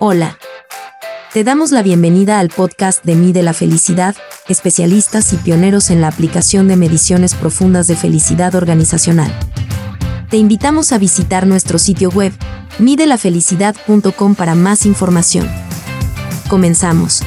Hola. Te damos la bienvenida al podcast de Mide la Felicidad, especialistas y pioneros en la aplicación de mediciones profundas de felicidad organizacional. Te invitamos a visitar nuestro sitio web, midelafelicidad.com para más información. Comenzamos.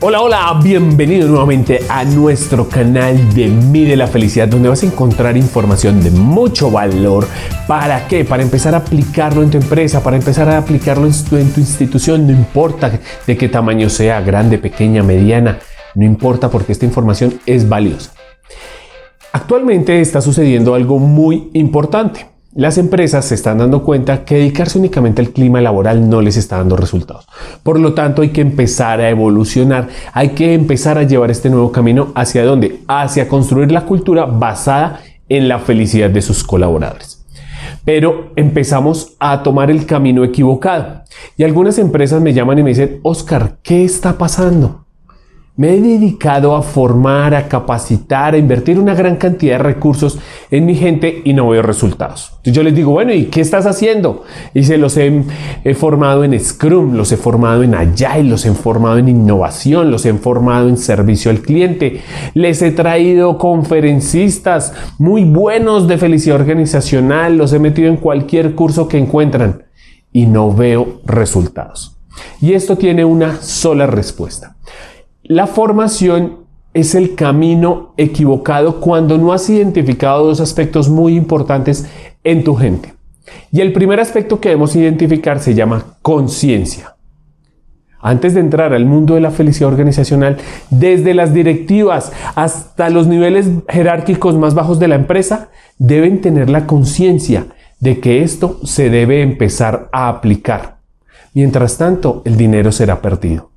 Hola, hola, bienvenido nuevamente a nuestro canal de Mide la Felicidad, donde vas a encontrar información de mucho valor. ¿Para qué? Para empezar a aplicarlo en tu empresa, para empezar a aplicarlo en tu, en tu institución, no importa de qué tamaño sea, grande, pequeña, mediana, no importa porque esta información es valiosa. Actualmente está sucediendo algo muy importante. Las empresas se están dando cuenta que dedicarse únicamente al clima laboral no les está dando resultados. Por lo tanto, hay que empezar a evolucionar, hay que empezar a llevar este nuevo camino hacia dónde? Hacia construir la cultura basada en la felicidad de sus colaboradores. Pero empezamos a tomar el camino equivocado. Y algunas empresas me llaman y me dicen, Oscar, ¿qué está pasando? Me he dedicado a formar, a capacitar, a invertir una gran cantidad de recursos en mi gente y no veo resultados. Entonces yo les digo, bueno, ¿y qué estás haciendo? Y se los he, formado en Scrum, los he formado en Agile, los he formado en innovación, los he formado en servicio al cliente. Les he traído conferencistas muy buenos de felicidad organizacional, los he metido en cualquier curso que encuentran y no veo resultados. Y esto tiene una sola respuesta. La formación es el camino equivocado cuando no has identificado dos aspectos muy importantes en tu gente. Y el primer aspecto que debemos identificar se llama conciencia. Antes de entrar al mundo de la felicidad organizacional, desde las directivas hasta los niveles jerárquicos más bajos de la empresa, deben tener la conciencia de que esto se debe empezar a aplicar. Mientras tanto, el dinero será perdido.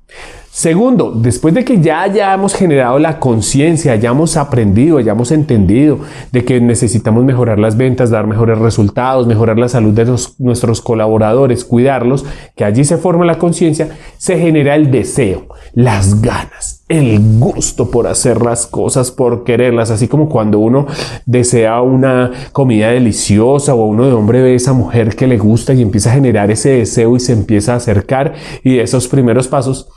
Segundo, después de que ya hayamos generado la conciencia, hayamos aprendido, hayamos entendido de que necesitamos mejorar las ventas, dar mejores resultados, mejorar la salud de nuestros colaboradores, cuidarlos, que allí se forma la conciencia, se genera el deseo, las ganas, el gusto por hacer las cosas, por quererlas, así como cuando uno desea una comida deliciosa o uno de hombre ve a esa mujer que le gusta y empieza a generar ese deseo y se empieza a acercar y esos primeros pasos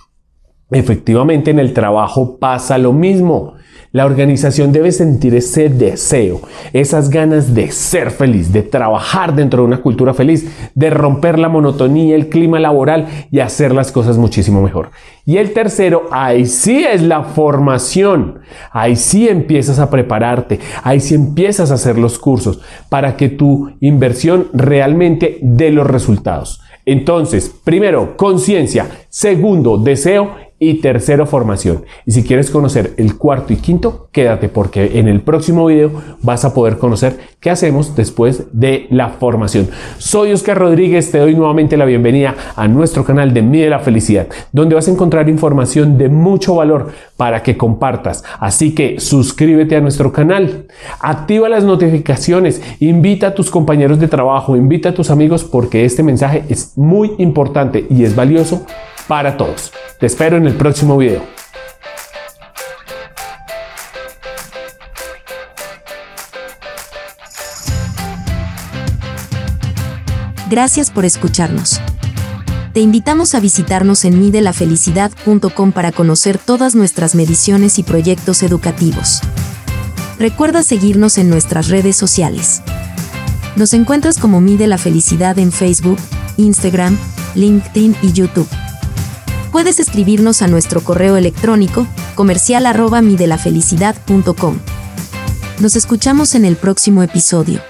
Efectivamente, en el trabajo pasa lo mismo. La organización debe sentir ese deseo, esas ganas de ser feliz, de trabajar dentro de una cultura feliz, de romper la monotonía, el clima laboral y hacer las cosas muchísimo mejor. Y el tercero, ahí sí es la formación. Ahí sí empiezas a prepararte, ahí sí empiezas a hacer los cursos para que tu inversión realmente dé los resultados. Entonces, primero, conciencia. Segundo, deseo y tercero formación. Y si quieres conocer el cuarto y quinto, quédate porque en el próximo video vas a poder conocer qué hacemos después de la formación. Soy Oscar Rodríguez, te doy nuevamente la bienvenida a nuestro canal de Mide la Felicidad, donde vas a encontrar información de mucho valor para que compartas. Así que suscríbete a nuestro canal, activa las notificaciones, invita a tus compañeros de trabajo, invita a tus amigos porque este mensaje es muy importante y es valioso para todos. Te espero en el próximo video. Gracias por escucharnos. Te invitamos a visitarnos en midelafelicidad.com para conocer todas nuestras mediciones y proyectos educativos. Recuerda seguirnos en nuestras redes sociales. Nos encuentras como Mide la Felicidad en Facebook, Instagram, LinkedIn y YouTube puedes escribirnos a nuestro correo electrónico comercial arroba midelafelicidad.com. Nos escuchamos en el próximo episodio.